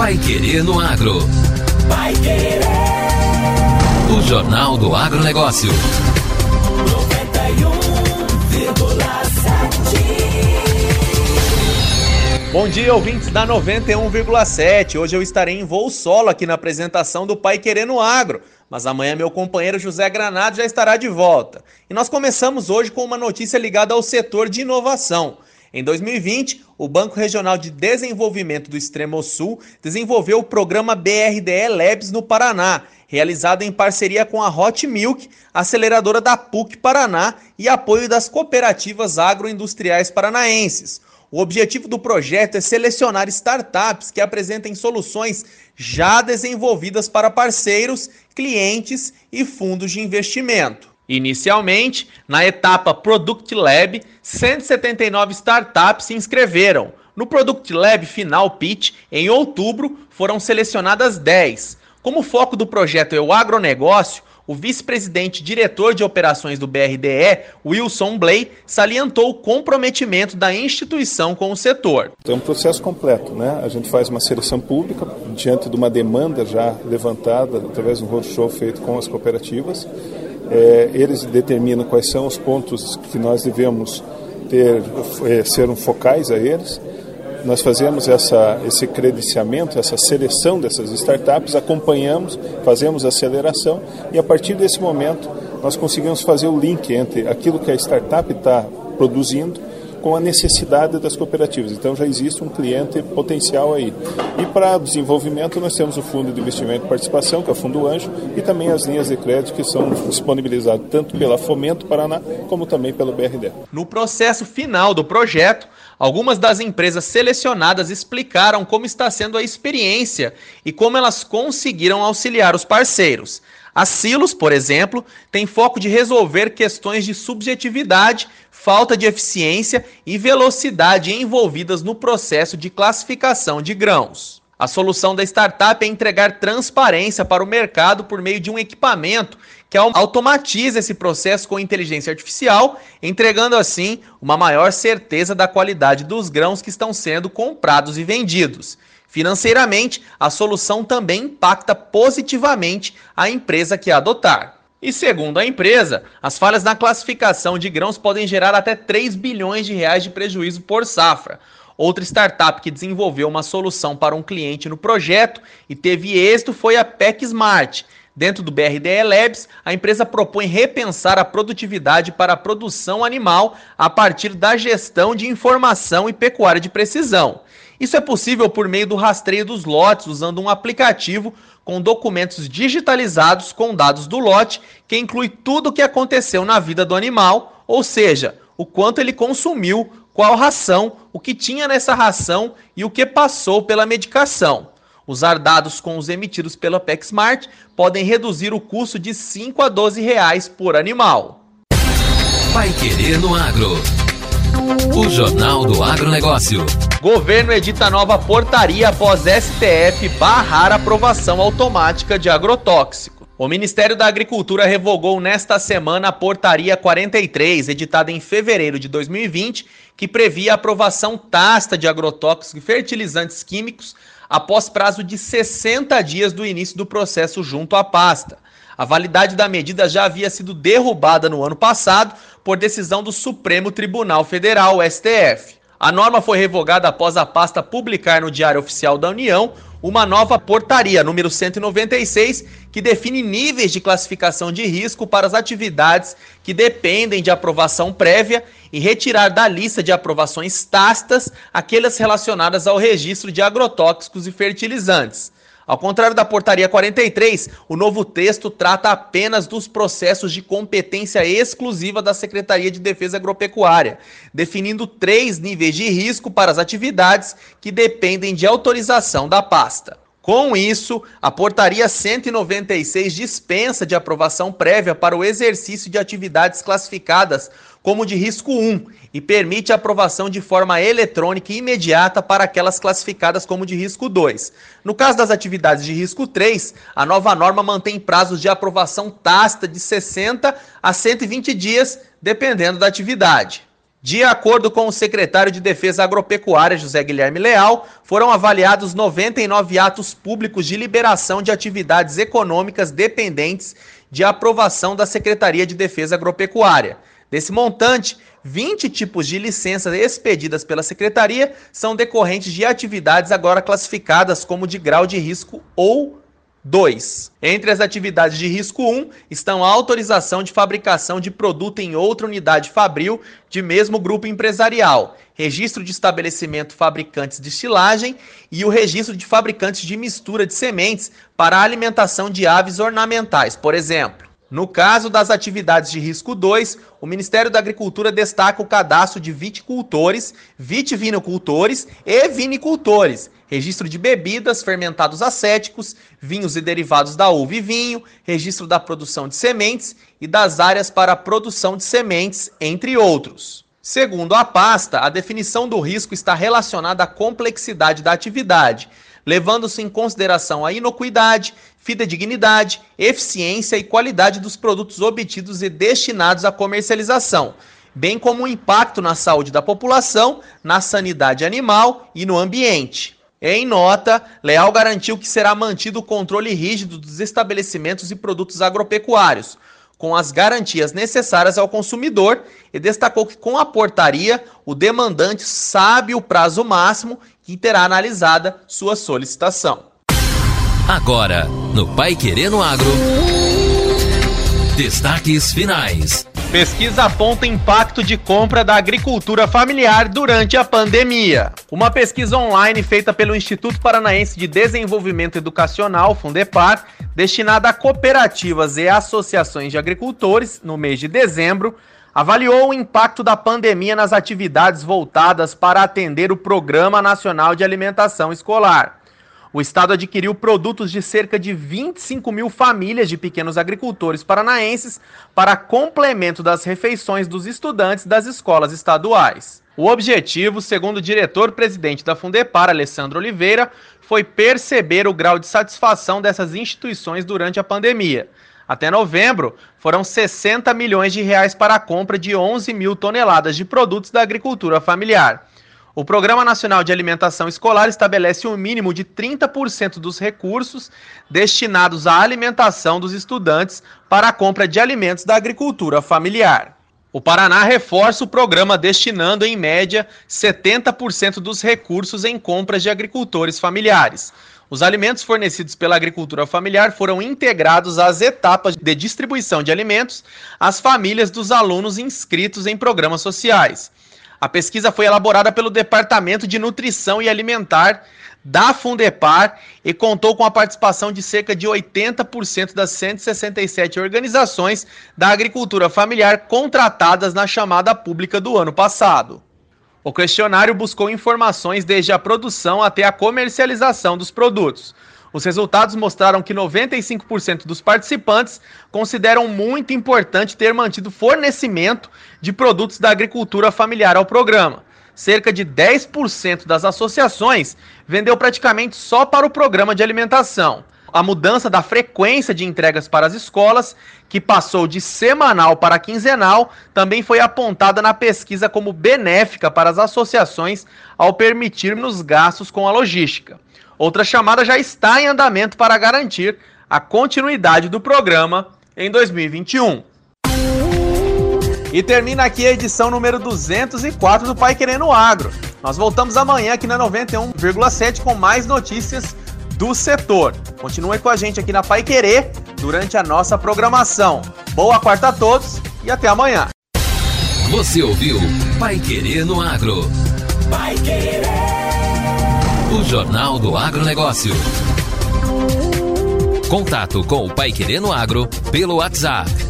Pai Querer no Agro. Pai Querer. O Jornal do Agronegócio. 91,7. Bom dia, ouvintes da 91,7. Hoje eu estarei em voo solo aqui na apresentação do Pai Querer no Agro. Mas amanhã meu companheiro José Granado já estará de volta. E nós começamos hoje com uma notícia ligada ao setor de inovação. Em 2020, o Banco Regional de Desenvolvimento do Extremo Sul desenvolveu o programa BRDE Labs no Paraná, realizado em parceria com a Hot Milk, aceleradora da PUC Paraná e apoio das cooperativas agroindustriais paranaenses. O objetivo do projeto é selecionar startups que apresentem soluções já desenvolvidas para parceiros, clientes e fundos de investimento. Inicialmente, na etapa Product Lab, 179 startups se inscreveram. No Product Lab Final Pitch, em outubro, foram selecionadas 10. Como foco do projeto é o agronegócio, o vice-presidente diretor de operações do BRDE, Wilson Blay, salientou o comprometimento da instituição com o setor. É um processo completo, né? A gente faz uma seleção pública diante de uma demanda já levantada através de um roadshow feito com as cooperativas é, eles determinam quais são os pontos que nós devemos ter, é, ser focais a eles. Nós fazemos essa, esse credenciamento, essa seleção dessas startups, acompanhamos, fazemos aceleração e a partir desse momento nós conseguimos fazer o link entre aquilo que a startup está produzindo com a necessidade das cooperativas. Então já existe um cliente potencial aí. E para desenvolvimento nós temos o Fundo de Investimento e Participação, que é o Fundo Anjo, e também as linhas de crédito que são disponibilizadas tanto pela Fomento Paraná como também pelo BRD. No processo final do projeto, algumas das empresas selecionadas explicaram como está sendo a experiência e como elas conseguiram auxiliar os parceiros. A Silos, por exemplo, tem foco de resolver questões de subjetividade, falta de eficiência e velocidade envolvidas no processo de classificação de grãos. A solução da startup é entregar transparência para o mercado por meio de um equipamento que automatiza esse processo com inteligência artificial, entregando assim uma maior certeza da qualidade dos grãos que estão sendo comprados e vendidos. Financeiramente, a solução também impacta positivamente a empresa que a adotar. E segundo a empresa, as falhas na classificação de grãos podem gerar até 3 bilhões de reais de prejuízo por safra. Outra startup que desenvolveu uma solução para um cliente no projeto e teve êxito foi a PEC Smart. Dentro do BRDE Labs, a empresa propõe repensar a produtividade para a produção animal a partir da gestão de informação e pecuária de precisão. Isso é possível por meio do rastreio dos lotes, usando um aplicativo com documentos digitalizados com dados do lote, que inclui tudo o que aconteceu na vida do animal, ou seja, o quanto ele consumiu, qual ração, o que tinha nessa ração e o que passou pela medicação. Usar dados com os emitidos pela PecSmart podem reduzir o custo de 5 a 12 reais por animal. Vai querer no agro. O Jornal do Agronegócio. Governo edita nova portaria após STF barrar aprovação automática de agrotóxico. O Ministério da Agricultura revogou nesta semana a Portaria 43, editada em fevereiro de 2020, que previa a aprovação tácita de agrotóxicos e fertilizantes químicos após prazo de 60 dias do início do processo junto à pasta. A validade da medida já havia sido derrubada no ano passado por decisão do Supremo Tribunal Federal, STF. A norma foi revogada após a pasta publicar no Diário Oficial da União uma nova portaria, número 196, que define níveis de classificação de risco para as atividades que dependem de aprovação prévia e retirar da lista de aprovações tácitas aquelas relacionadas ao registro de agrotóxicos e fertilizantes. Ao contrário da portaria 43, o novo texto trata apenas dos processos de competência exclusiva da Secretaria de Defesa Agropecuária, definindo três níveis de risco para as atividades que dependem de autorização da pasta. Com isso, a Portaria 196 dispensa de aprovação prévia para o exercício de atividades classificadas como de risco 1 e permite a aprovação de forma eletrônica e imediata para aquelas classificadas como de risco 2. No caso das atividades de risco 3, a nova norma mantém prazos de aprovação tácita de 60 a 120 dias, dependendo da atividade. De acordo com o secretário de Defesa Agropecuária, José Guilherme Leal, foram avaliados 99 atos públicos de liberação de atividades econômicas dependentes de aprovação da Secretaria de Defesa Agropecuária. Desse montante, 20 tipos de licenças expedidas pela Secretaria são decorrentes de atividades agora classificadas como de grau de risco ou 2. Entre as atividades de risco 1 estão a autorização de fabricação de produto em outra unidade fabril de mesmo grupo empresarial, registro de estabelecimento fabricantes de estilagem e o registro de fabricantes de mistura de sementes para alimentação de aves ornamentais, por exemplo. No caso das atividades de risco 2, o Ministério da Agricultura destaca o cadastro de viticultores, vitivinicultores e vinicultores, registro de bebidas, fermentados acéticos, vinhos e derivados da uva e vinho, registro da produção de sementes e das áreas para a produção de sementes, entre outros. Segundo a pasta, a definição do risco está relacionada à complexidade da atividade, levando-se em consideração a inocuidade, fidedignidade, eficiência e qualidade dos produtos obtidos e destinados à comercialização, bem como o impacto na saúde da população, na sanidade animal e no ambiente. Em nota, Leal garantiu que será mantido o controle rígido dos estabelecimentos e produtos agropecuários, com as garantias necessárias ao consumidor e destacou que com a portaria o demandante sabe o prazo máximo que terá analisada sua solicitação. Agora, no Pai Querendo Agro, destaques finais. Pesquisa aponta impacto de compra da agricultura familiar durante a pandemia. Uma pesquisa online feita pelo Instituto Paranaense de Desenvolvimento Educacional, Fundepar, destinada a cooperativas e associações de agricultores, no mês de dezembro, avaliou o impacto da pandemia nas atividades voltadas para atender o Programa Nacional de Alimentação Escolar. O Estado adquiriu produtos de cerca de 25 mil famílias de pequenos agricultores paranaenses para complemento das refeições dos estudantes das escolas estaduais. O objetivo, segundo o diretor-presidente da Fundepar, Alessandro Oliveira, foi perceber o grau de satisfação dessas instituições durante a pandemia. Até novembro, foram 60 milhões de reais para a compra de 11 mil toneladas de produtos da agricultura familiar. O Programa Nacional de Alimentação Escolar estabelece um mínimo de 30% dos recursos destinados à alimentação dos estudantes para a compra de alimentos da agricultura familiar. O Paraná reforça o programa destinando, em média, 70% dos recursos em compras de agricultores familiares. Os alimentos fornecidos pela agricultura familiar foram integrados às etapas de distribuição de alimentos às famílias dos alunos inscritos em programas sociais. A pesquisa foi elaborada pelo Departamento de Nutrição e Alimentar da Fundepar e contou com a participação de cerca de 80% das 167 organizações da agricultura familiar contratadas na chamada pública do ano passado. O questionário buscou informações desde a produção até a comercialização dos produtos. Os resultados mostraram que 95% dos participantes consideram muito importante ter mantido fornecimento de produtos da agricultura familiar ao programa. Cerca de 10% das associações vendeu praticamente só para o programa de alimentação. A mudança da frequência de entregas para as escolas, que passou de semanal para quinzenal, também foi apontada na pesquisa como benéfica para as associações ao permitir-nos gastos com a logística. Outra chamada já está em andamento para garantir a continuidade do programa em 2021. E termina aqui a edição número 204 do Pai Querendo Agro. Nós voltamos amanhã aqui na 91,7 com mais notícias do setor. Continue com a gente aqui na Pai Querer durante a nossa programação. Boa quarta a todos e até amanhã. Você ouviu Pai Querer no Agro. Pai Querer. O Jornal do Agronegócio. Contato com o Pai Querendo Agro pelo WhatsApp